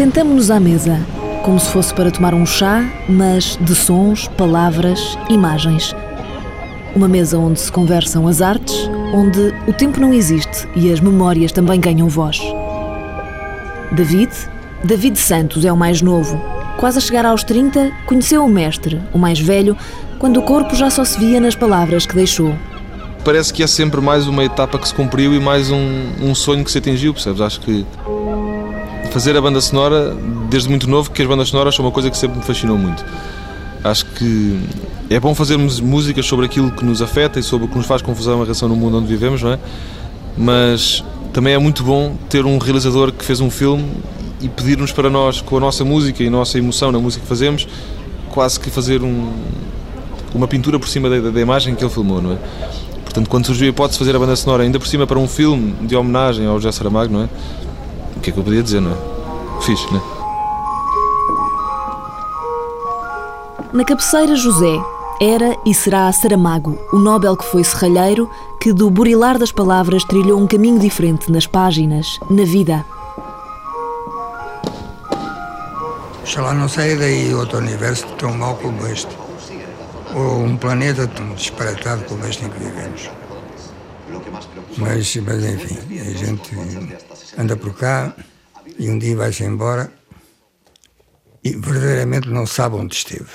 Sentamo-nos à mesa, como se fosse para tomar um chá, mas de sons, palavras, imagens. Uma mesa onde se conversam as artes, onde o tempo não existe e as memórias também ganham voz. David, David Santos é o mais novo. Quase a chegar aos 30, conheceu o mestre, o mais velho, quando o corpo já só se via nas palavras que deixou. Parece que é sempre mais uma etapa que se cumpriu e mais um, um sonho que se atingiu, percebes? Acho que fazer a banda sonora, desde muito novo, que as bandas sonoras são uma coisa que sempre me fascinou muito. Acho que é bom fazermos músicas sobre aquilo que nos afeta e sobre o que nos faz confusão a reação no mundo onde vivemos, não é? Mas também é muito bom ter um realizador que fez um filme e pedir-nos para nós, com a nossa música e a nossa emoção na música que fazemos, quase que fazer um, uma pintura por cima da, da, imagem que ele filmou, não é? Portanto, quando surgiu a hipótese de fazer a banda sonora ainda por cima para um filme de homenagem ao José Saramago, não é? O que é que eu podia dizer, não é? Fixe, não é? Na cabeceira, José era e será Saramago, o Nobel que foi serralheiro, que do burilar das palavras trilhou um caminho diferente nas páginas, na vida. Oxalá não saia daí outro universo tão mau como este. Ou um planeta tão disparatado como este em que vivemos. Mas, mas enfim, a gente anda por cá e um dia vai-se embora e verdadeiramente não sabe onde esteve.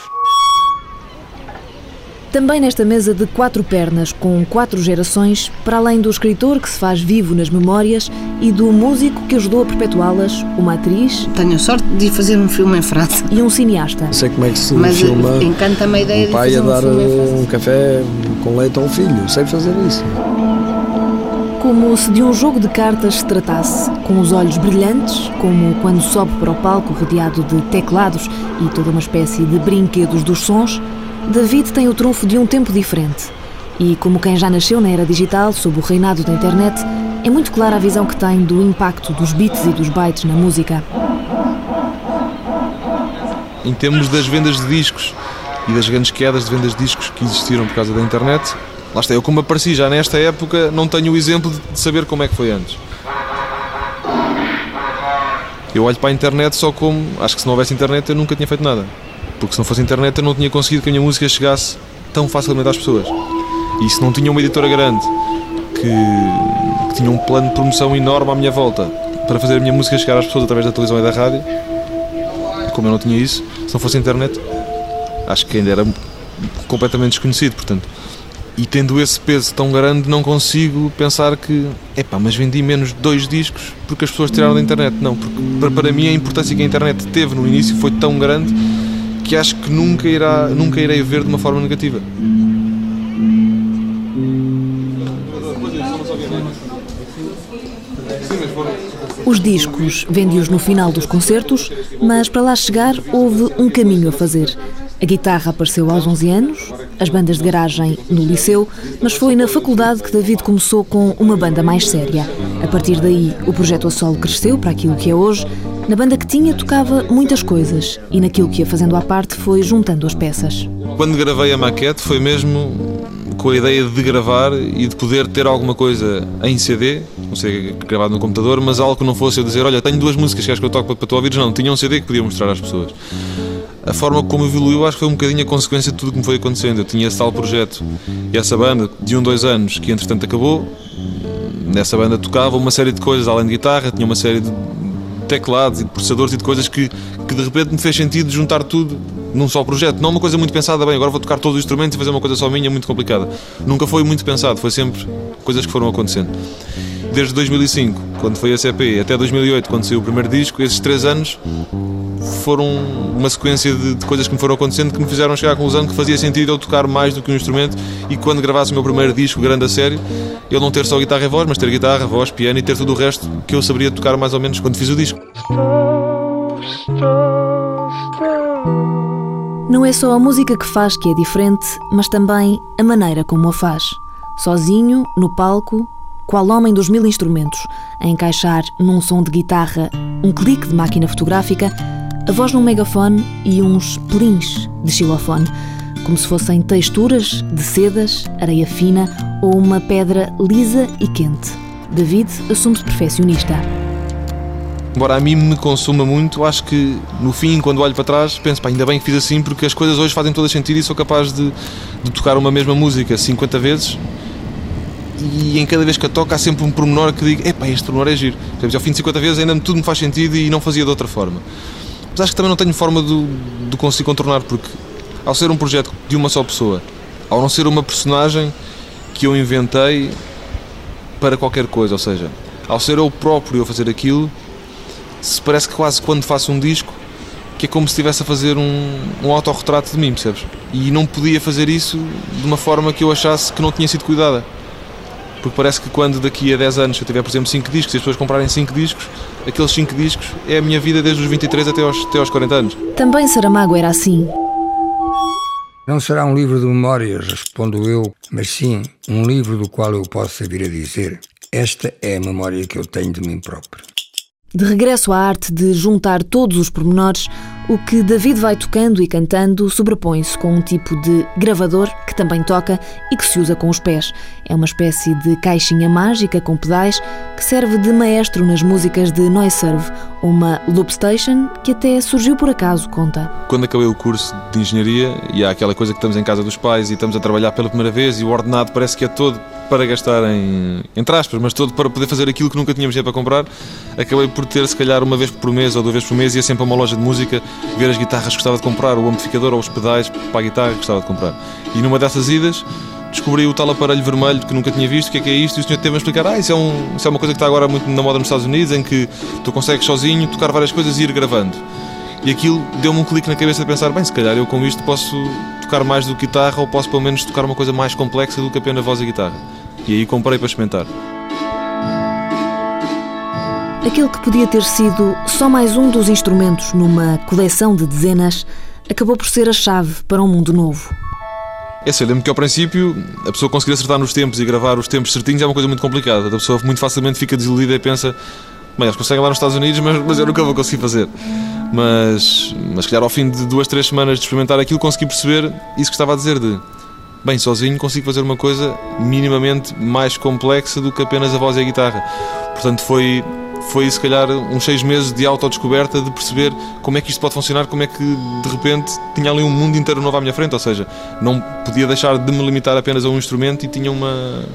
Também nesta mesa de quatro pernas, com quatro gerações, para além do escritor que se faz vivo nas memórias e do músico que ajudou a perpetuá-las, uma atriz. Tenho a sorte de fazer um filme em França. E um cineasta. Sei como é que se Mas filma. encanta-me a ideia um pai de fazer a dar um filme em França. um café com leite a um filho. Sei fazer isso. Como se de um jogo de cartas se tratasse, com os olhos brilhantes, como quando sobe para o palco rodeado de teclados e toda uma espécie de brinquedos dos sons, David tem o trunfo de um tempo diferente. E como quem já nasceu na era digital, sob o reinado da internet, é muito clara a visão que tem do impacto dos bits e dos bytes na música. Em termos das vendas de discos e das grandes quedas de vendas de discos que existiram por causa da internet, lá está, eu como apareci já nesta época, não tenho o exemplo de saber como é que foi antes. Eu olho para a internet só como, acho que se não houvesse internet eu nunca tinha feito nada. Porque se não fosse internet eu não tinha conseguido que a minha música chegasse tão facilmente às pessoas. E se não tinha uma editora grande que, que tinha um plano de promoção enorme à minha volta para fazer a minha música chegar às pessoas através da televisão e da rádio, como eu não tinha isso, se não fosse internet, acho que ainda era completamente desconhecido, portanto. E tendo esse peso tão grande, não consigo pensar que, epá, mas vendi menos dois discos porque as pessoas tiraram da internet. Não, porque para, para mim a importância que a internet teve no início foi tão grande que acho que nunca, irá, nunca irei ver de uma forma negativa. Os discos vendi-os no final dos concertos, mas para lá chegar houve um caminho a fazer. A guitarra apareceu aos 11 anos, as bandas de garagem no liceu, mas foi na faculdade que David começou com uma banda mais séria. A partir daí, o projeto a solo cresceu para aquilo que é hoje. Na banda que tinha, tocava muitas coisas e naquilo que ia fazendo à parte foi juntando as peças. Quando gravei a maquete foi mesmo com a ideia de gravar e de poder ter alguma coisa em CD, não sei, gravado no computador, mas algo que não fosse eu dizer, olha, tenho duas músicas que acho que eu toco para tu ouvires, não, tinha um CD que podia mostrar às pessoas. A forma como evoluiu acho que foi um bocadinho a consequência de tudo que me foi acontecendo. Eu tinha esse tal projeto e essa banda de um, dois anos que entretanto acabou. Nessa banda tocava uma série de coisas, além de guitarra, tinha uma série de teclados e de processadores e de coisas que, que de repente me fez sentido juntar tudo num só projeto. Não uma coisa muito pensada, bem, agora vou tocar todos os instrumentos e fazer uma coisa só minha, muito complicada. Nunca foi muito pensado, foi sempre coisas que foram acontecendo. Desde 2005, quando foi a CP, até 2008, quando saiu o primeiro disco, esses três anos foram uma sequência de, de, coisas que me foram acontecendo que me fizeram chegar à conclusão que fazia sentido eu tocar mais do que um instrumento e quando gravasse o meu primeiro disco grande a sério, eu não ter só guitarra e voz, mas ter guitarra, voz, piano e ter tudo o resto que eu saberia tocar mais ou menos quando fiz o disco. Não é só a música que faz que é diferente, mas também a maneira como a faz. Sozinho, no palco, qual homem dos mil instrumentos, a encaixar num som de guitarra um clique de máquina fotográfica, a voz num megafone e uns plins de xilofone, como se fossem texturas de sedas, areia fina ou uma pedra lisa e quente. David assume-se perfeccionista. embora a mim me consuma muito, acho que no fim, quando olho para trás, penso, pá, ainda bem que fiz assim, porque as coisas hoje fazem todo sentido e sou capaz de, de tocar uma mesma música 50 vezes e em cada vez que a toco há sempre um pormenor que digo, epá, este pormenor é giro. Ao fim de 50 vezes ainda tudo me faz sentido e não fazia de outra forma. Mas acho que também não tenho forma de, de conseguir contornar, porque ao ser um projeto de uma só pessoa, ao não ser uma personagem que eu inventei para qualquer coisa, ou seja, ao ser eu próprio a fazer aquilo, se parece que quase quando faço um disco que é como se estivesse a fazer um, um autorretrato de mim, percebes? E não podia fazer isso de uma forma que eu achasse que não tinha sido cuidada. Porque parece que quando daqui a 10 anos eu tiver, por exemplo, 5 discos e as pessoas comprarem 5 discos, aqueles 5 discos é a minha vida desde os 23 até aos, até aos 40 anos. Também Saramago era assim. Não será um livro de memórias, respondo eu, mas sim um livro do qual eu possa vir a dizer: esta é a memória que eu tenho de mim próprio. De regresso à arte de juntar todos os pormenores, o que David vai tocando e cantando sobrepõe-se com um tipo de gravador que também toca e que se usa com os pés. É uma espécie de caixinha mágica com pedais que serve de maestro nas músicas de Noiserve, uma loop station que até surgiu por acaso, conta. Quando acabei o curso de engenharia, e há aquela coisa que estamos em casa dos pais e estamos a trabalhar pela primeira vez e o ordenado parece que é todo para gastar em, entre aspas, mas todo para poder fazer aquilo que nunca tínhamos dinheiro para comprar, acabei por ter se calhar uma vez por mês ou duas vezes por mês ia sempre a uma loja de música ver as guitarras que gostava de comprar, o amplificador ou os pedais para a guitarra que gostava de comprar. E numa dessas idas descobri o tal aparelho vermelho que nunca tinha visto, o que é que é isto, e o senhor teve a explicar, ah, isso é, um, isso é uma coisa que está agora muito na moda nos Estados Unidos, em que tu consegues sozinho tocar várias coisas e ir gravando. E aquilo deu-me um clique na cabeça de pensar, bem, se calhar eu com isto posso tocar mais do que guitarra ou posso pelo menos tocar uma coisa mais complexa do que apenas voz e guitarra. E aí comprei para experimentar. Aquele que podia ter sido só mais um dos instrumentos numa coleção de dezenas, acabou por ser a chave para um mundo novo. É assim, eu lembro que ao princípio a pessoa conseguir acertar nos tempos e gravar os tempos certinhos é uma coisa muito complicada. A pessoa muito facilmente fica desiludida e pensa, bem, eles conseguem lá nos Estados Unidos, mas, mas eu nunca vou conseguir fazer. Mas, mas calhar ao fim de duas, três semanas de experimentar aquilo, consegui perceber isso que estava a dizer de bem, sozinho consigo fazer uma coisa minimamente mais complexa do que apenas a voz e a guitarra. Portanto, foi, foi se calhar uns seis meses de autodescoberta de perceber como é que isto pode funcionar, como é que de repente tinha ali um mundo inteiro novo à minha frente, ou seja, não podia deixar de me limitar apenas a um instrumento e tinha uma,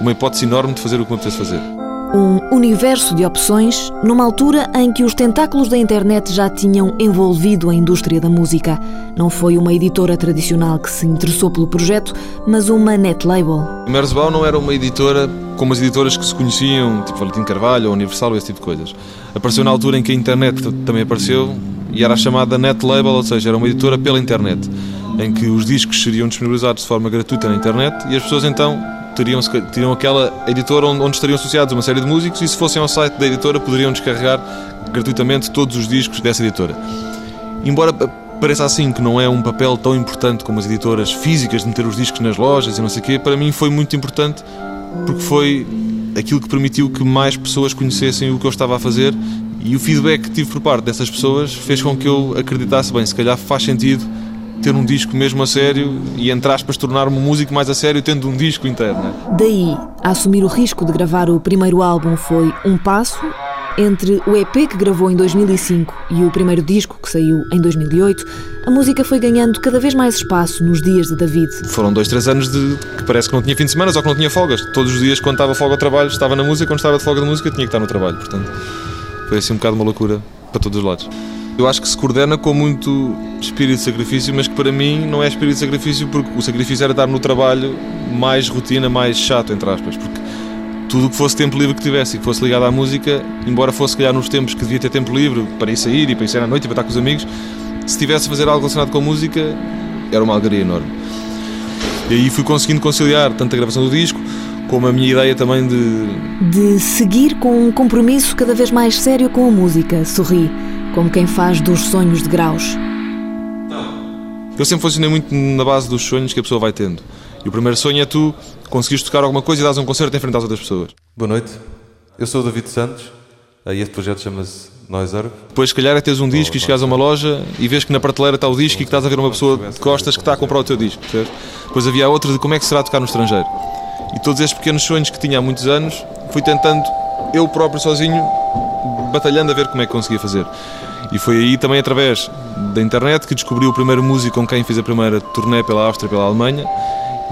uma hipótese enorme de fazer o que me apetece fazer um universo de opções numa altura em que os tentáculos da internet já tinham envolvido a indústria da música. Não foi uma editora tradicional que se interessou pelo projeto, mas uma net label. Merzbau não era uma editora como as editoras que se conheciam, tipo Valentim Carvalho ou Universal esse tipo de coisas. Apareceu na altura em que a internet também apareceu e era a chamada net label, ou seja, era uma editora pela internet, em que os discos seriam disponibilizados de forma gratuita na internet e as pessoas então teriam, teriam aquela editora onde, onde, estariam associados uma série de músicos e se fossem ao site da editora poderiam descarregar gratuitamente todos os discos dessa editora. Embora pareça assim que não é um papel tão importante como as editoras físicas de meter os discos nas lojas e não sei o quê, para mim foi muito importante porque foi aquilo que permitiu que mais pessoas conhecessem o que eu estava a fazer e o feedback que tive por parte dessas pessoas fez com que eu acreditasse bem, se calhar faz sentido ter um disco mesmo a sério e, entre aspas, tornar-me um músico mais a sério tendo um disco inteiro. Né? Daí, a assumir o risco de gravar o primeiro álbum foi um passo. Entre o EP que gravou em 2005 e o primeiro disco que saiu em 2008, a música foi ganhando cada vez mais espaço nos dias de David. Foram dois, três anos de que parece que não tinha fim de semana ou que não tinha folgas. Todos os dias, quando estava folga ao trabalho, estava na música, quando estava de folga de música, tinha que estar no trabalho. Portanto, foi assim um bocado uma loucura para todos os lados eu acho que se coordena com muito espírito de sacrifício, mas que para mim não é espírito de sacrifício porque o sacrifício era estar no trabalho mais rotina, mais chato, entre aspas, porque tudo o que fosse tempo livre que tivesse e que fosse ligado à música, embora fosse calhar nos tempos que devia ter tempo livre para ir sair e para ir sair à noite e para estar com os amigos, se tivesse a fazer algo relacionado com a música, era uma alegria enorme. E aí fui conseguindo conciliar tanto a gravação do disco como a minha ideia também de. de seguir com um compromisso cada vez mais sério com a música, sorri como quem faz dos sonhos de graus. Eu sempre funcionei muito na base dos sonhos que a pessoa vai tendo. E o primeiro sonho é tu conseguires tocar alguma coisa e dares um concerto em frente às outras pessoas. Boa noite, eu sou o David Santos e este projeto chama-se Noiser. Depois, se calhar, é teres um disco e chegares a uma loja e vês que na prateleira está o disco e que estás a ver uma pessoa de costas que está a comprar o teu disco. Certo? Depois havia outra de como é que será tocar no estrangeiro. E todos estes pequenos sonhos que tinha há muitos anos, fui tentando, eu próprio sozinho, batalhando a ver como é que conseguia fazer. E foi aí também através da internet que descobri o primeiro músico com quem fiz a primeira turnê pela Áustria e pela Alemanha.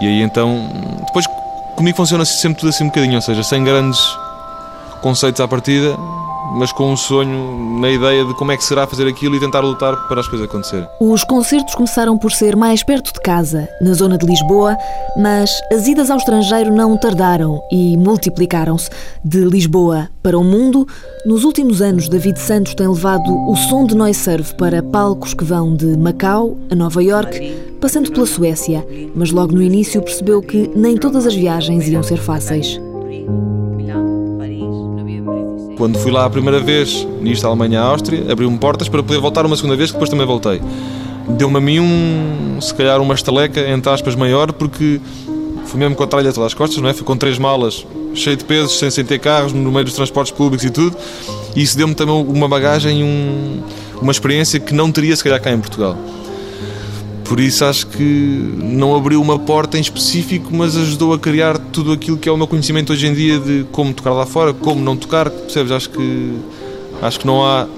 E aí então, depois comigo funciona sempre tudo assim um bocadinho, ou seja, sem grandes conceitos à partida, mas com um sonho na ideia de como é que será fazer aquilo e tentar lutar para as coisas acontecerem. Os concertos começaram por ser mais perto de casa, na zona de Lisboa, mas as idas ao estrangeiro não tardaram e multiplicaram-se. De Lisboa para o mundo, nos últimos anos, David Santos tem levado o som de Noise Serve para palcos que vão de Macau a Nova York, passando pela Suécia, mas logo no início percebeu que nem todas as viagens iam ser fáceis. Quando fui lá a primeira vez, nisto Alemanha Áustria, abriu-me portas para poder voltar uma segunda vez, que depois também voltei. Deu-me a mim um, se calhar uma estaleca, entre aspas, maior, porque fui mesmo com a tralha todas as costas, não é? Fui com três malas, cheio de pesos, sem, sem carros, no meio dos transportes públicos e tudo. E isso deu-me também uma bagagem, um, uma experiência que não teria se calhar cá em Portugal. Por isso acho que não abriu uma porta em específico, mas ajudou a criar tudo aquilo que é o meu conhecimento hoje em dia de como tocar lá fora, como não tocar, percebes? Acho que acho que não há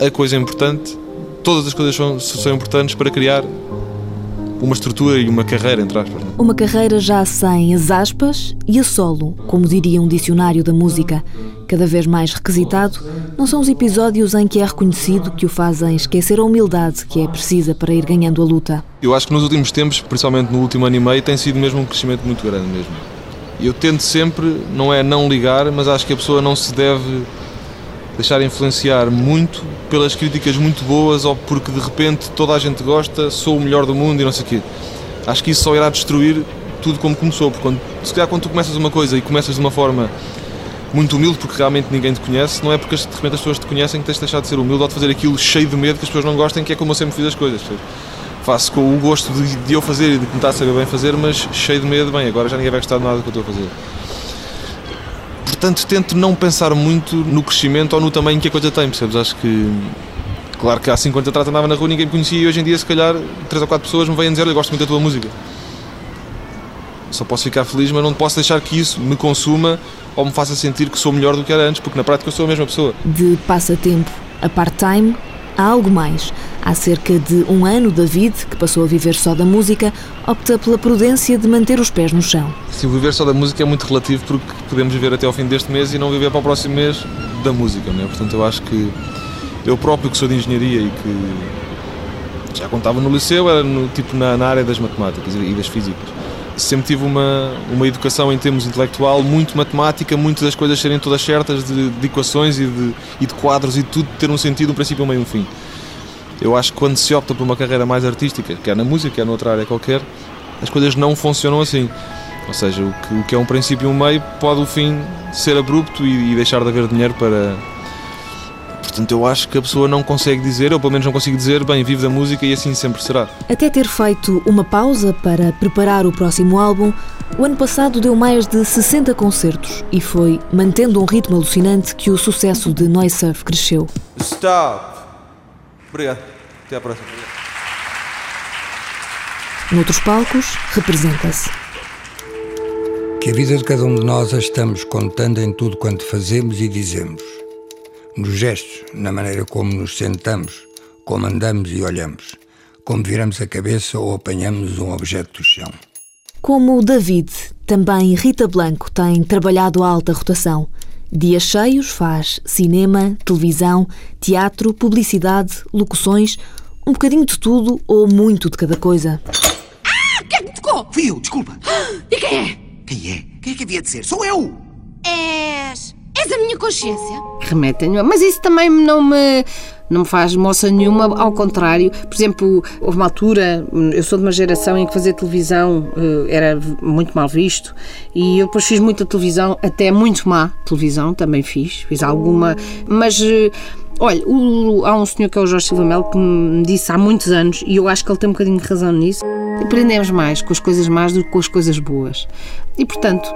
a coisa importante. Todas as coisas são, são importantes para criar uma estrutura e uma carreira, entre aspas. Uma carreira já sem as aspas e a solo, como diria um dicionário da música. Cada vez mais requisitado, não são os episódios em que é reconhecido que o fazem esquecer a humildade que é precisa para ir ganhando a luta. Eu acho que nos últimos tempos, principalmente no último ano e meio, tem sido mesmo um crescimento muito grande mesmo. Eu tento sempre, não é não ligar, mas acho que a pessoa não se deve deixar influenciar muito pelas críticas muito boas ou porque de repente toda a gente gosta, sou o melhor do mundo e não sei o quê. Acho que isso só irá destruir tudo como começou, porque quando, se calhar quando tu começas uma coisa e começas de uma forma muito humilde porque realmente ninguém te conhece, não é porque de repente as pessoas te conhecem que tens de deixar de ser humilde ou de fazer aquilo cheio de medo que as pessoas não gostem, que é como eu sempre fiz as coisas. Faço com o gosto de, de eu fazer e de tentar saber bem fazer, mas cheio de medo, bem, agora já ninguém vai gostar de nada do que eu estou a fazer. Portanto, tento não pensar muito no crescimento ou no tamanho que a coisa tem, percebes? Acho que. Claro que há 5 anos atrás andava na rua ninguém me conhecia e hoje em dia, se calhar, 3 ou 4 pessoas me vêm dizer: Eu gosto muito da tua música. Só posso ficar feliz, mas não posso deixar que isso me consuma ou me faça sentir que sou melhor do que era antes, porque na prática eu sou a mesma pessoa. De passatempo a part-time, há algo mais. Há cerca de um ano, David, que passou a viver só da música, opta pela prudência de manter os pés no chão. Se viver só da música é muito relativo, porque podemos viver até ao fim deste mês e não viver para o próximo mês da música, não é? Portanto, eu acho que eu próprio, que sou de engenharia e que já contava no liceu, era no, tipo na, na área das matemáticas e das físicas sempre tive uma, uma educação em termos intelectual muito matemática, muitas das coisas serem todas certas, de, de equações e de, e de, quadros e tudo ter um sentido, um princípio, um meio um fim. Eu acho que quando se opta por uma carreira mais artística, quer na música, quer noutra área qualquer, as coisas não funcionam assim. Ou seja, o que, o que é um princípio e um meio pode o fim ser abrupto e, e deixar de haver dinheiro para, Portanto, eu acho que a pessoa não consegue dizer, ou pelo menos não consigo dizer, bem, vive da música e assim sempre será. Até ter feito uma pausa para preparar o próximo álbum, o ano passado deu mais de 60 concertos e foi mantendo um ritmo alucinante que o sucesso de Noise Surf cresceu. Stop! Obrigado. Até à próxima. Noutros palcos, representa-se. Que a vida de cada um de nós a estamos contando em tudo quanto fazemos e dizemos nos gestos, na maneira como nos sentamos, como andamos e olhamos, como viramos a cabeça ou apanhamos um objeto do chão. Como o David, também Rita Blanco tem trabalhado a alta rotação. Dias cheios faz cinema, televisão, teatro, publicidade, locuções, um bocadinho de tudo ou muito de cada coisa. Ah! Quem é me tocou? Fui eu, desculpa. E quem é? Quem é? Quem é que havia de ser? Sou eu! És. És a minha consciência? Remetem-me. Mas isso também não me, não me faz moça nenhuma, ao contrário. Por exemplo, houve uma altura, eu sou de uma geração em que fazer televisão uh, era muito mal visto e eu depois fiz muita televisão, até muito má televisão, também fiz, fiz alguma, mas. Uh, Olha, o, há um senhor que é o Jorge Silva Melo que me disse há muitos anos, e eu acho que ele tem um bocadinho de razão nisso, aprendemos mais com as coisas más do que com as coisas boas. E portanto,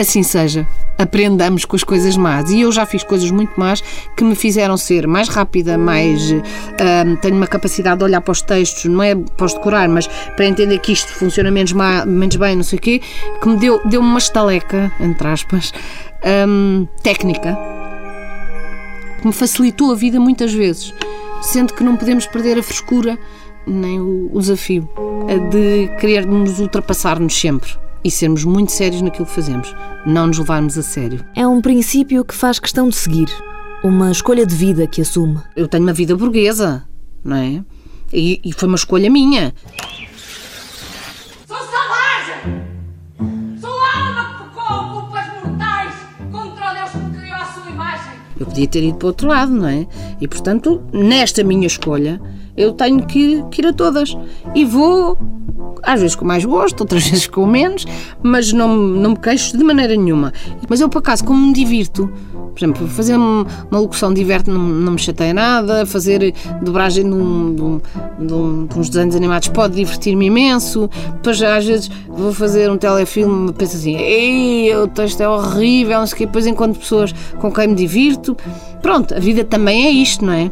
assim seja, aprendamos com as coisas más. E eu já fiz coisas muito más que me fizeram ser mais rápida, mais. Uh, tenho uma capacidade de olhar para os textos, não é para os decorar, mas para entender que isto funciona menos, má, menos bem, não sei o quê, que me deu, deu uma estaleca, entre aspas, um, técnica. que me facilitou a vida muitas vezes, sendo que não podemos perder a frescura nem o, o desafio de querermos ultrapassar-nos sempre e sermos muito sérios naquilo que fazemos, não nos levarmos a sério. É um princípio que faz questão de seguir, uma escolha de vida que assume. Eu tenho uma vida burguesa, não é? E, e foi uma escolha minha. Sou selvagem! Sou alma que pecou culpas mortais contra o Deus que me criou à sua imagem. Eu podia ter ido para o outro lado, não é? E portanto, nesta minha escolha, eu tenho que, que ir a todas. E vou, às vezes com mais gosto, outras vezes com menos, mas não, não me queixo de maneira nenhuma. Mas eu, por acaso, como me divirto, por exemplo, fazer uma locução diverte não, não me chateia nada, fazer dobragem de, um, de, um, de, uns desenhos animados pode divertir-me imenso. Depois, às vezes, vou fazer um telefilme penso assim, ei, o texto é horrível, não sei o quê. Depois, enquanto pessoas com quem me divirto. Pronto, a vida também é isto, não é?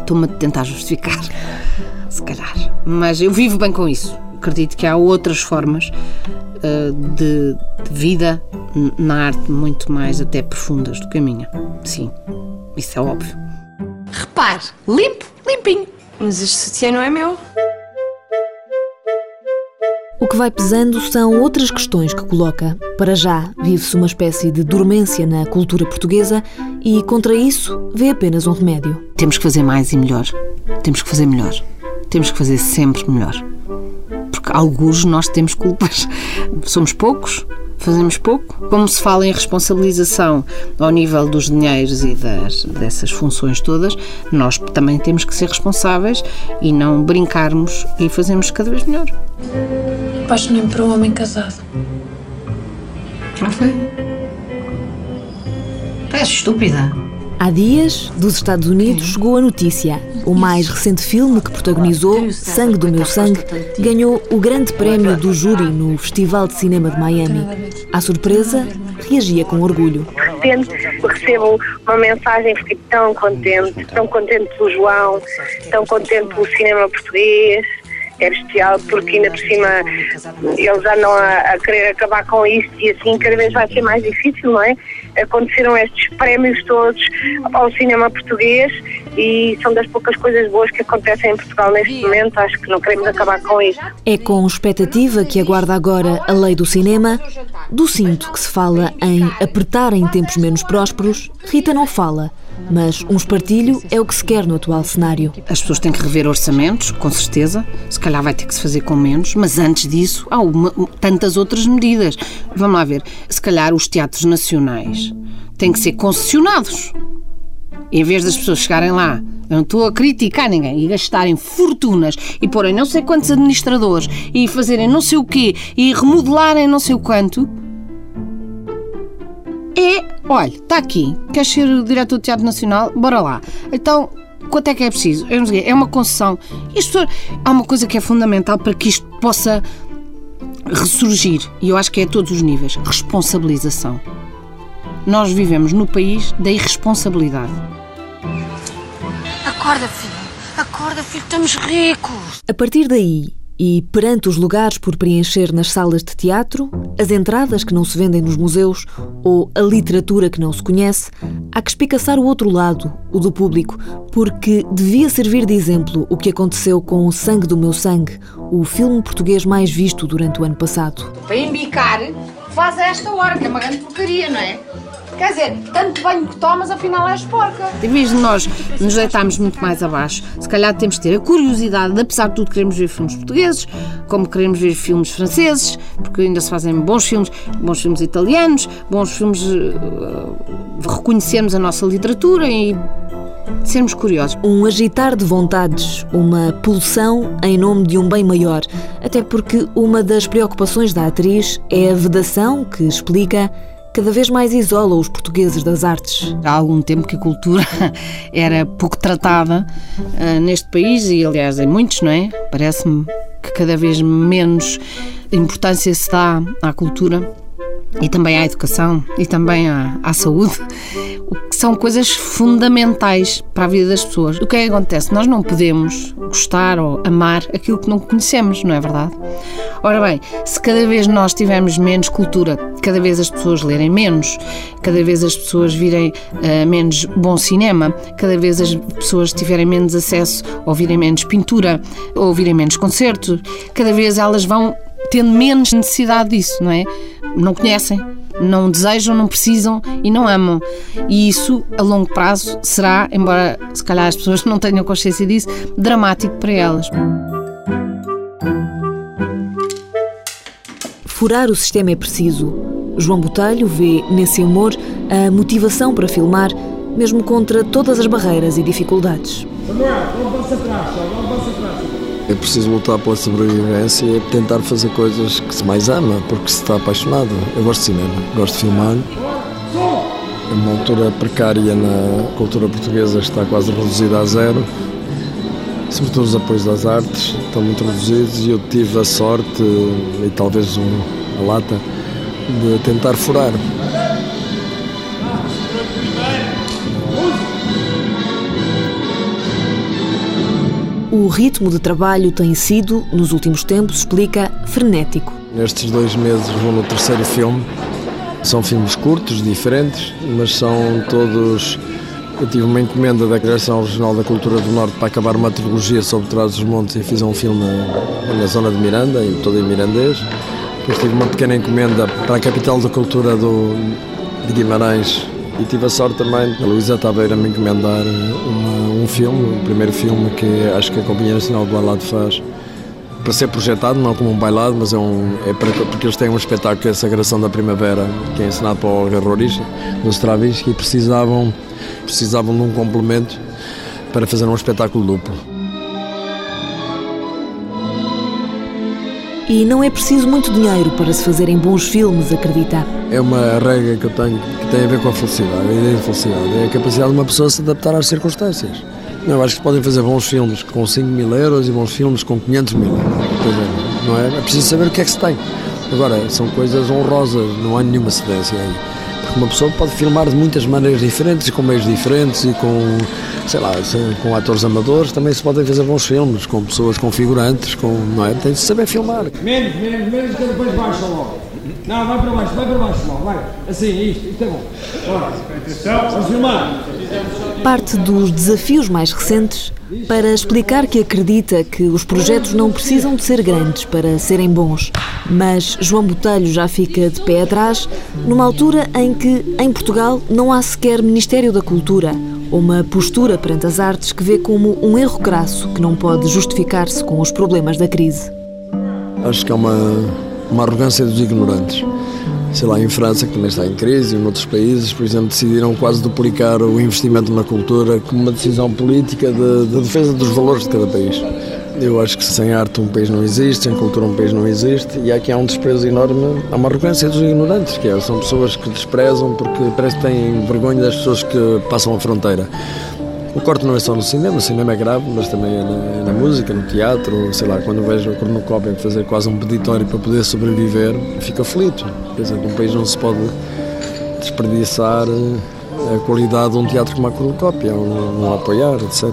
Estou-me a tentar justificar, se calhar. Mas eu vivo bem com isso. Acredito que há outras formas uh, de, de, vida na arte muito mais até profundas do que a minha. Sim, isso é óbvio. Repare, limpo, limpinho. Mas este sutiã não é meu. O que vai pesando são outras questões que coloca. Para já, vive-se uma espécie de dormência na cultura portuguesa e, contra isso, vê apenas um remédio. Temos que fazer mais e melhor. Temos que fazer melhor. Temos que fazer sempre melhor. Porque, alguns, nós temos culpas. Somos poucos, fazemos pouco. Como se fala em responsabilização ao nível dos dinheiros e das, dessas funções todas, nós também temos que ser responsáveis e não brincarmos e fazermos cada vez melhor. Apaixonei-me por um homem casado. Já foi? És estúpida. Há dias, dos Estados Unidos, chegou a notícia. O mais recente filme que protagonizou, Sangue do Meu Sangue, ganhou o grande prémio do júri no Festival de Cinema de Miami. À surpresa, reagia com orgulho. De repente recebo uma mensagem e fiquei tão contente, tão contente pelo João, tão contente pelo cinema português. É bestial porque ainda por cima eles andam a, a, querer acabar com isto e assim cada vez vai ser mais difícil, não é? Aconteceram estes prémios todos ao cinema português e são das poucas coisas boas que acontecem em Portugal neste momento. Acho que não queremos acabar com isto. É com expectativa que aguarda agora a lei do cinema. Do cinto que se fala em apertar em tempos menos prósperos, Rita não fala mas um espartilho é o que se quer no atual cenário. As pessoas têm que rever orçamentos, com certeza. Se calhar vai ter que se fazer com menos, mas antes disso há uma, tantas outras medidas. Vamos lá ver. Se calhar os teatros nacionais têm que ser concessionados. Em vez das pessoas chegarem lá, eu não estou a criticar ninguém, e gastarem fortunas e porem não sei quantos administradores e fazerem não sei o quê e remodelarem não sei o quanto, é, olha, está aqui, queres ser o diretor do Teatro Nacional? Bora lá. Então, quanto é que é preciso? É uma concessão. Isto há uma coisa que é fundamental para que isto possa ressurgir, e eu acho que é a todos os níveis: responsabilização. Nós vivemos no país da irresponsabilidade. Acorda, filho. Acorda, filho, estamos ricos. A partir daí, e perante os lugares por preencher nas salas de teatro, as entradas que não se vendem nos museus ou a literatura que não se conhece, há que espicaçar o outro lado, o do público, porque devia servir de exemplo o que aconteceu com O Sangue do Meu Sangue, o filme português mais visto durante o ano passado. Para embicar, faz a esta hora, que é uma grande porcaria, não é? Quer dizer, tanto banho que tomas, afinal és porca. Em vez de nós nos deitarmos muito mais abaixo, se calhar temos de ter a curiosidade de, apesar de tudo, queremos ver filmes portugueses, como queremos ver filmes franceses, porque ainda se fazem bons filmes, bons filmes italianos, bons filmes. Uh, reconhecermos a nossa literatura e sermos curiosos. Um agitar de vontades, uma pulsão em nome de um bem maior. Até porque uma das preocupações da atriz é a vedação que explica cada vez mais isola os portugueses das artes. Há algum tempo que a cultura era pouco tratada uh, neste país e, aliás, em muitos, não é? Parece-me que cada vez menos importância se dá à cultura e também à educação e também à, à saúde, que são coisas fundamentais para a vida das pessoas. O que é que acontece? Nós não podemos gostar ou amar aquilo que não conhecemos, não é verdade? Ora bem, se cada vez nós tivermos menos cultura, cada vez as pessoas lerem menos, cada vez as pessoas virem uh, menos bom cinema, cada vez as pessoas tiverem menos acesso, ouvirem menos pintura, ouvirem menos concertos, cada vez elas vão tendo menos necessidade disso, não é? Não conhecem, não desejam, não precisam e não amam. E isso, a longo prazo, será, embora se calhar as pessoas não tenham consciência disso, dramático para elas. Furar o sistema é preciso. João Botelho vê nesse amor a motivação para filmar, mesmo contra todas as barreiras e dificuldades. É preciso lutar pela sobrevivência e tentar fazer coisas que se mais ama, porque se está apaixonado. Eu gosto de cinema, gosto de filmar. É uma altura precária na cultura portuguesa, está quase reduzida a zero. Sobretudo os apoios das artes estão muito reduzidos e eu tive a sorte, e talvez um, a lata, de tentar furar. O ritmo de trabalho tem sido, nos últimos tempos, explica, frenético. Nestes dois meses vou no terceiro filme. São filmes curtos, diferentes, mas são todos. Eu tive uma encomenda da Direção Regional da Cultura do Norte para acabar uma trilogia sobre Trás dos Montes e fiz um filme na zona de Miranda, e todo em mirandês. Depois tive uma pequena encomenda para a capital da cultura do, de Guimarães, e tive a sorte também da Luísa Taveira me encomendar uma, um filme, o primeiro filme que acho que a Companhia Nacional do Bailado faz para ser projetado, não como um bailado, mas é, um, é para, porque eles têm um espetáculo que é a Sagração da Primavera, que é ensinado para o Olga Roriz, do Stravinsky, e precisavam, precisavam de um complemento para fazer um espetáculo duplo. E não é preciso muito dinheiro para se fazerem bons filmes, acredita. É uma regra que eu tenho que tem a ver com a felicidade, a ideia de felicidade. É a capacidade de uma pessoa se adaptar às circunstâncias. Eu acho que podem fazer bons filmes com 5 mil euros e bons filmes com 500 mil. Não é? É preciso saber o que é que se tem. Agora, são coisas honrosas, não há nenhuma cedência aí. Uma pessoa pode filmar de muitas maneiras diferentes, com meios diferentes e com, sei lá, com atores amadores, também se podem fazer bons filmes, com pessoas configurantes, com, não é? Tem de saber filmar. Menos, menos, menos, que depois baixa logo. Não, vai para baixo, vai para baixo logo, vai. Assim, isto, isto é bom. Bora. Vamos filmar. Parte dos desafios mais recentes para explicar que acredita que os projetos não precisam de ser grandes para serem bons. Mas João Botelho já fica de pé atrás numa altura em que, em Portugal, não há sequer Ministério da Cultura, uma postura perante as artes que vê como um erro crasso que não pode justificar-se com os problemas da crise. Acho que é uma, uma arrogância dos ignorantes sei lá, em França, que também está em crise, e em outros países, por exemplo, decidiram quase duplicar o investimento na cultura como uma decisão política de, de defesa dos valores de cada país. Eu acho que sem arte um país não existe, sem cultura um país não existe, e aqui há um desprezo enorme, há uma arrogância dos ignorantes, que é, são pessoas que desprezam porque parece que têm vergonha das pessoas que passam a fronteira. O corte não é só no cinema, o cinema é grave, mas também é na, é na música, no teatro, sei lá, quando vejo a cornucópia fazer quase um peditório para poder sobreviver, fico aflito. Quer dizer, num país não se pode desperdiçar eh, a qualidade de um teatro como a cornucópia, não, não apoiar, etc.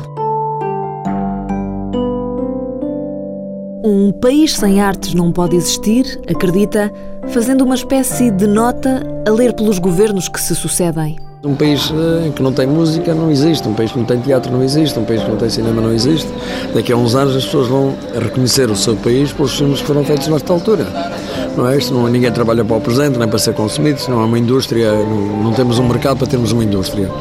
Um país sem artes não pode existir, acredita, fazendo uma espécie de nota a ler pelos governos que se sucedem. Um país eh, que não tem música não existe, um país que não tem teatro não existe, um país que não tem cinema não existe. Daqui a uns anos as pessoas vão reconhecer o seu país pelos filmes que foram feitos nesta altura. Não é isto? Não, ninguém trabalha para o presente, nem para ser consumido, não há uma indústria, não, não temos um mercado para termos uma indústria.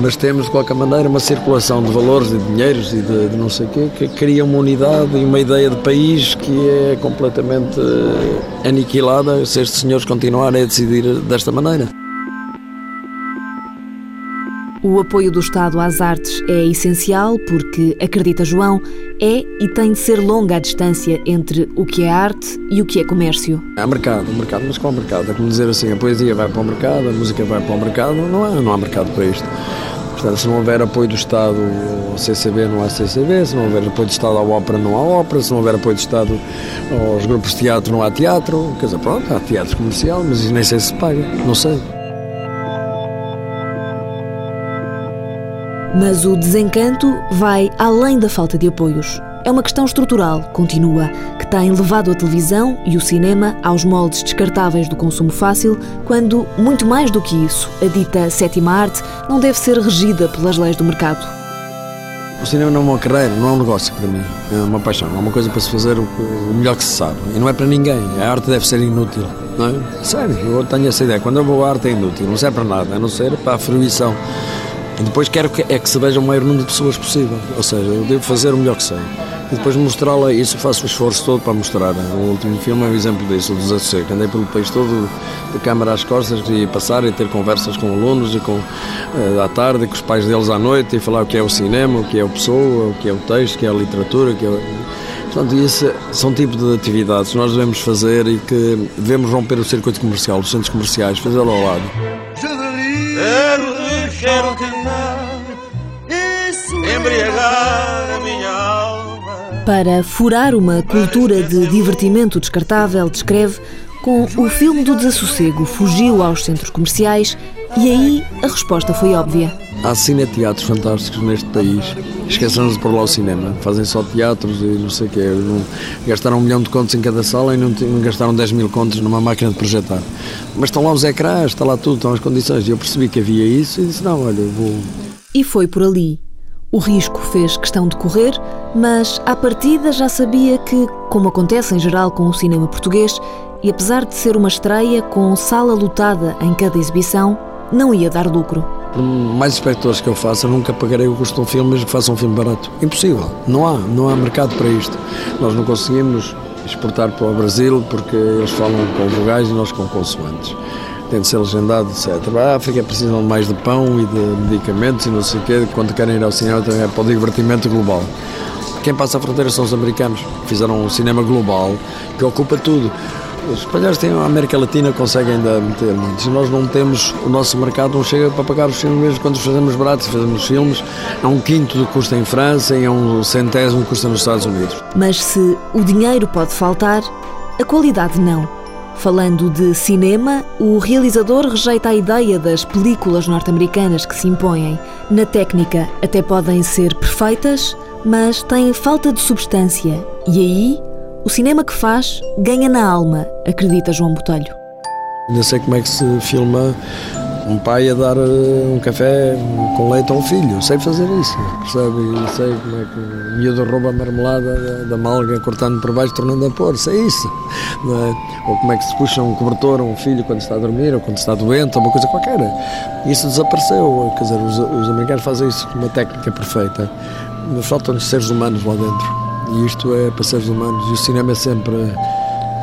Mas temos, de qualquer maneira, uma circulação de valores de dinheiros e de, de não sei o quê, que cria uma unidade e uma ideia de país que é completamente aniquilada se estes senhores continuarem a decidir desta maneira. O apoio do Estado às artes é essencial porque, acredita João, é e tem de ser longa a distância entre o que é arte e o que é comércio. Há mercado, mercado, mas qual mercado? É como dizer assim, a poesia vai para o mercado, a música vai para o mercado, não há, não há mercado para isto. Portanto, se não houver apoio do Estado ao CCB, não há CCB, se não houver apoio do Estado à ópera, não há ópera, se não houver apoio do Estado aos grupos de teatro, não há teatro. Quer dizer, pronto, há teatro comercial, mas nem sei se paga, não sei. Mas o desencanto vai além da falta de apoios. É uma questão estrutural, continua, que tem levado a televisão e o cinema aos moldes descartáveis do consumo fácil, quando, muito mais do que isso, a dita sétima arte não deve ser regida pelas leis do mercado. O cinema não é uma carreira, não é um negócio para mim, é uma paixão, é uma coisa para se fazer o melhor que se sabe. E não é para ninguém, a arte deve ser inútil, não é? Sério, eu tenho essa ideia. Quando eu vou à arte é inútil, não serve para nada, a não ser para a fruição. E depois quero que, é que se veja o maior número de pessoas possível. Ou seja, eu devo fazer o melhor que sei. E depois mostrá-la, isso faço o esforço todo para mostrar. O último filme é um exemplo disso, o Desassossego. Andei pelo país todo de câmara às costas e passar e ter conversas com alunos e com uh, à tarde, com os pais deles à noite e falar o que é o cinema, o que é o pessoa, o que é o texto, o que é a literatura, o que é Portanto, isso são tipo de atividades que nós devemos fazer e que devemos romper o circuito comercial, os centros comerciais, fazê-lo ao lado. Para furar uma cultura de divertimento descartável, descreve, com o filme do desassossego fugiu aos centros comerciais e aí a resposta foi óbvia. Há cineteatros fantásticos neste país. Esqueceram de pôr lá o cinema. Fazem só teatros e não sei o quê. Não, gastaram um milhão de contos em cada sala e não, não gastaram 10 mil contos numa máquina de projetar. Mas estão lá os ecrãs, está lá tudo, estão as condições. E eu percebi que havia isso e disse: não, olha, vou. E foi por ali. O risco fez questão de correr, mas à partida já sabia que, como acontece em geral com o cinema português, e apesar de ser uma estreia com sala lotada em cada exibição, não ia dar lucro. Por mais espectadores que eu faça, nunca pagarei o custo de um filme, mesmo que faça um filme barato. Impossível. Não há, não há mercado para isto. Nós não conseguimos exportar para o Brasil porque eles falam com vogais e nós com consoantes. Tem de ser legendado, etc. A África precisam mais de pão e de medicamentos e não sei o quê. Quando querem ir ao cinema, também é para o divertimento global. Quem passa a fronteira são os americanos. Fizeram um cinema global que ocupa tudo. Os espanhóis têm a América Latina, conseguem ainda meter muitos. Nós não temos, o nosso mercado não chega para pagar os filmes quando os fazemos baratos, fazemos filmes, é um quinto do que custa em França e é um centésimo do que custa nos Estados Unidos. Mas se o dinheiro pode faltar, a qualidade não. Falando de cinema, o realizador rejeita a ideia das películas norte-americanas que se impõem. Na técnica, até podem ser perfeitas, mas têm falta de substância. E aí, o cinema que faz ganha na alma, acredita João Botelho. Ainda sei como é que se filma um pai a dar um café com leite a um filho. Sei fazer isso, percebe? Sei como é que o miúdo rouba a marmelada da malga cortando por baixo, tornando a pôr. Sei isso. É? Ou como é que se puxa um cobertor a um filho quando está a dormir ou quando está doente, ou uma coisa qualquer. Isso desapareceu. Quer dizer, os, os americanos fazem isso com uma técnica perfeita. Faltam-nos seres humanos lá dentro. E isto é para seres humanos. E o cinema é sempre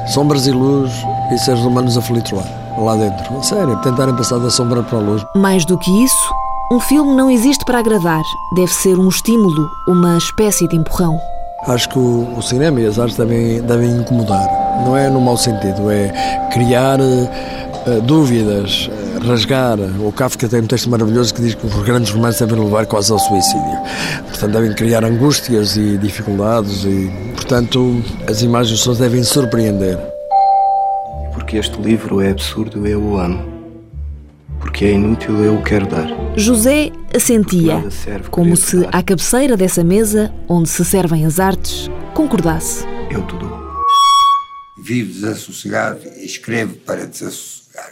sombras e luz e seres humanos aflitos lá, lá dentro. Sério, tentarem passar da sombra para a luz. Mais do que isso, um filme não existe para agradar. Deve ser um estímulo, uma espécie de empurrão. Acho que o, o cinema e as artes devem, devem incomodar. Não é no mau sentido, é criar uh, dúvidas, rasgar. O Kafka tem um texto maravilhoso que diz que os grandes romances devem levar quase ao suicídio. Portanto, devem criar angústias e dificuldades e, portanto, as imagens só devem surpreender. Porque este livro é absurdo, eu o amo. Porque é inútil, eu o quero dar. José assentia, como se à cabeceira dessa mesa, onde se servem as artes, concordasse. Eu te dou. Vivo desassossegado e escrevo para desassossegar.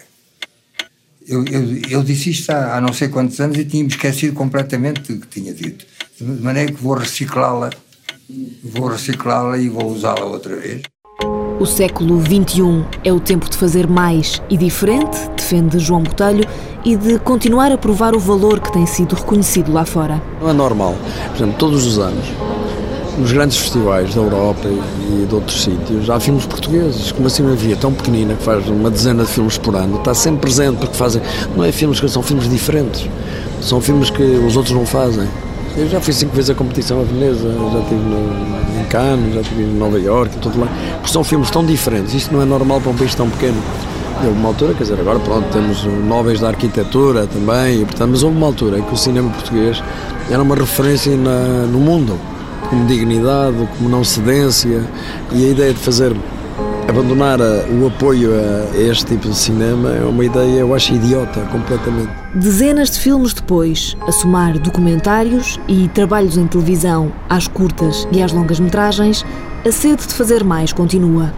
Eu, eu, eu disse isto há, há não sei quantos anos e tinha-me esquecido completamente do que tinha dito. De maneira que vou reciclá-la, vou reciclá-la e vou usá-la outra vez. O século XXI é o tempo de fazer mais e diferente, defende João Botelho, e de continuar a provar o valor que tem sido reconhecido lá fora. Não é normal. Por exemplo, todos os anos, nos grandes festivais da Europa e de outros sítios, há filmes portugueses, como assim uma via tão pequenina que faz uma dezena de filmes por ano, está sempre presente porque fazem. Não é filmes que são filmes diferentes, são filmes que os outros não fazem. Eu já fui cinco vezes a competição a Veneza, já estive no, em Cannes, já estive em Nova Iorque, todo lá. Porque são filmes tão diferentes, isto não é normal para um país tão pequeno. Houve uma altura, quer dizer, agora pronto, temos móveis da arquitetura também, e, portanto, mas houve uma altura em que o cinema português era uma referência na, no mundo, como dignidade, como não cedência, e a ideia de fazer abandonar a, o apoio a este tipo de cinema é uma ideia, eu acho, idiota, completamente. Dezenas de filmes depois, a somar documentários e trabalhos em televisão às curtas e às longas metragens, a sede de fazer mais continua.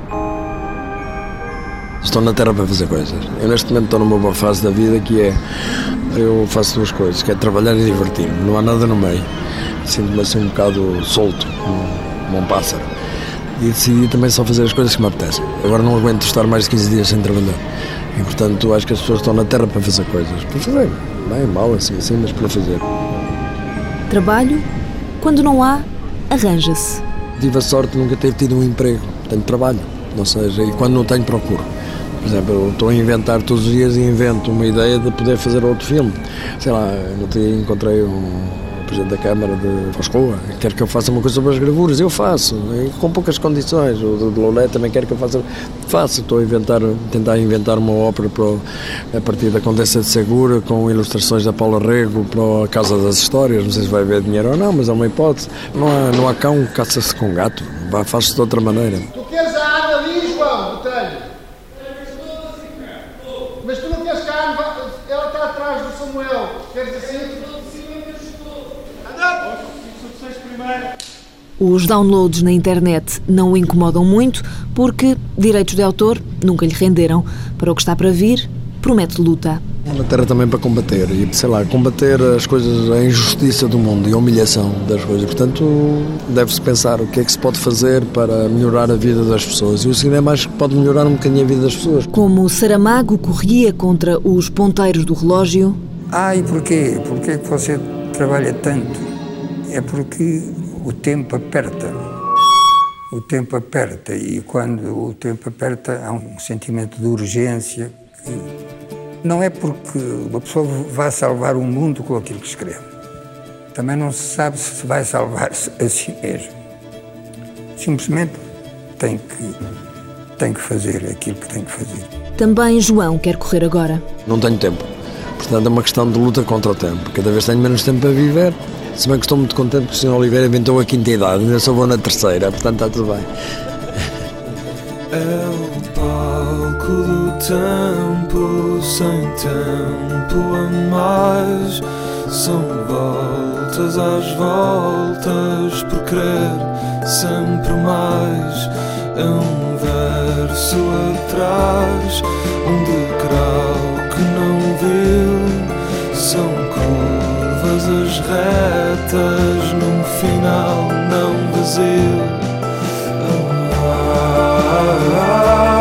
Estou na Terra para fazer coisas. Eu neste momento estou numa boa fase da vida que é eu faço duas coisas, que é trabalhar e divertir-me, não há nada no meio. Sinto-me assim um bocado solto, como um pássaro. E decidi também só fazer as coisas que me apetecem. Agora não aguento estar mais de 15 dias sem trabalhar. E portanto acho que as pessoas estão na Terra para fazer coisas. Para fazer, bem, mal, assim, assim, mas para fazer. Trabalho, quando não há, arranja-se. Tive a sorte de nunca ter tido um emprego. Tenho trabalho, ou seja, e quando não tenho, procuro. Por exemplo, eu estou a inventar todos os dias e invento uma ideia de poder fazer outro filme. Sei lá, dia encontrei um Presidente da Câmara de Foscoa, quer que eu faça uma coisa sobre as gravuras, eu faço, com poucas condições. O de Lolé também quer que eu faça, faço. Estou a inventar, tentar inventar uma ópera para, a partir da Condessa de Segura, com ilustrações da Paula Rego para a Casa das Histórias. Não sei se vai haver dinheiro ou não, mas é uma hipótese. Não há, não há cão, caça-se com gato, faz-se de outra maneira. Tu queres a Ana ali, João, Botelho? Mas tu não queres que a Ana, ela está atrás do Samuel, queres assim? Os downloads na internet não o incomodam muito porque direitos de autor nunca lhe renderam. Para o que está para vir, promete luta. Uma terra também para combater e, sei lá, combater as coisas, a injustiça do mundo e a humilhação das coisas. Portanto, deve-se pensar o que é que se pode fazer para melhorar a vida das pessoas. E o cinema acho que pode melhorar um bocadinho a vida das pessoas. Como Saramago corria contra os ponteiros do relógio. Ah, e porquê? Porquê que você trabalha tanto? É porque o tempo aperta. O tempo aperta e quando o tempo aperta há um sentimento de urgência que não é porque uma pessoa vá salvar o mundo com aquilo que escreve. Também não se sabe se vai salvar-se a si mesmo. Simplesmente tem que, tem que fazer aquilo que tem que fazer. Também João quer correr agora. Não tenho tempo. Portanto, é uma questão de luta contra o tempo. Cada vez tenho menos tempo para viver. Se bem que estou muito contente porque o Sr. Oliveira inventou a quinta idade, ainda só vou na terceira, portanto está tudo bem. É o palco do tempo, sem tempo a mais. São voltas às voltas, por querer sempre mais. É um verso atrás, um degrau que não viu. São curvas as retas, num final não vazio. tempo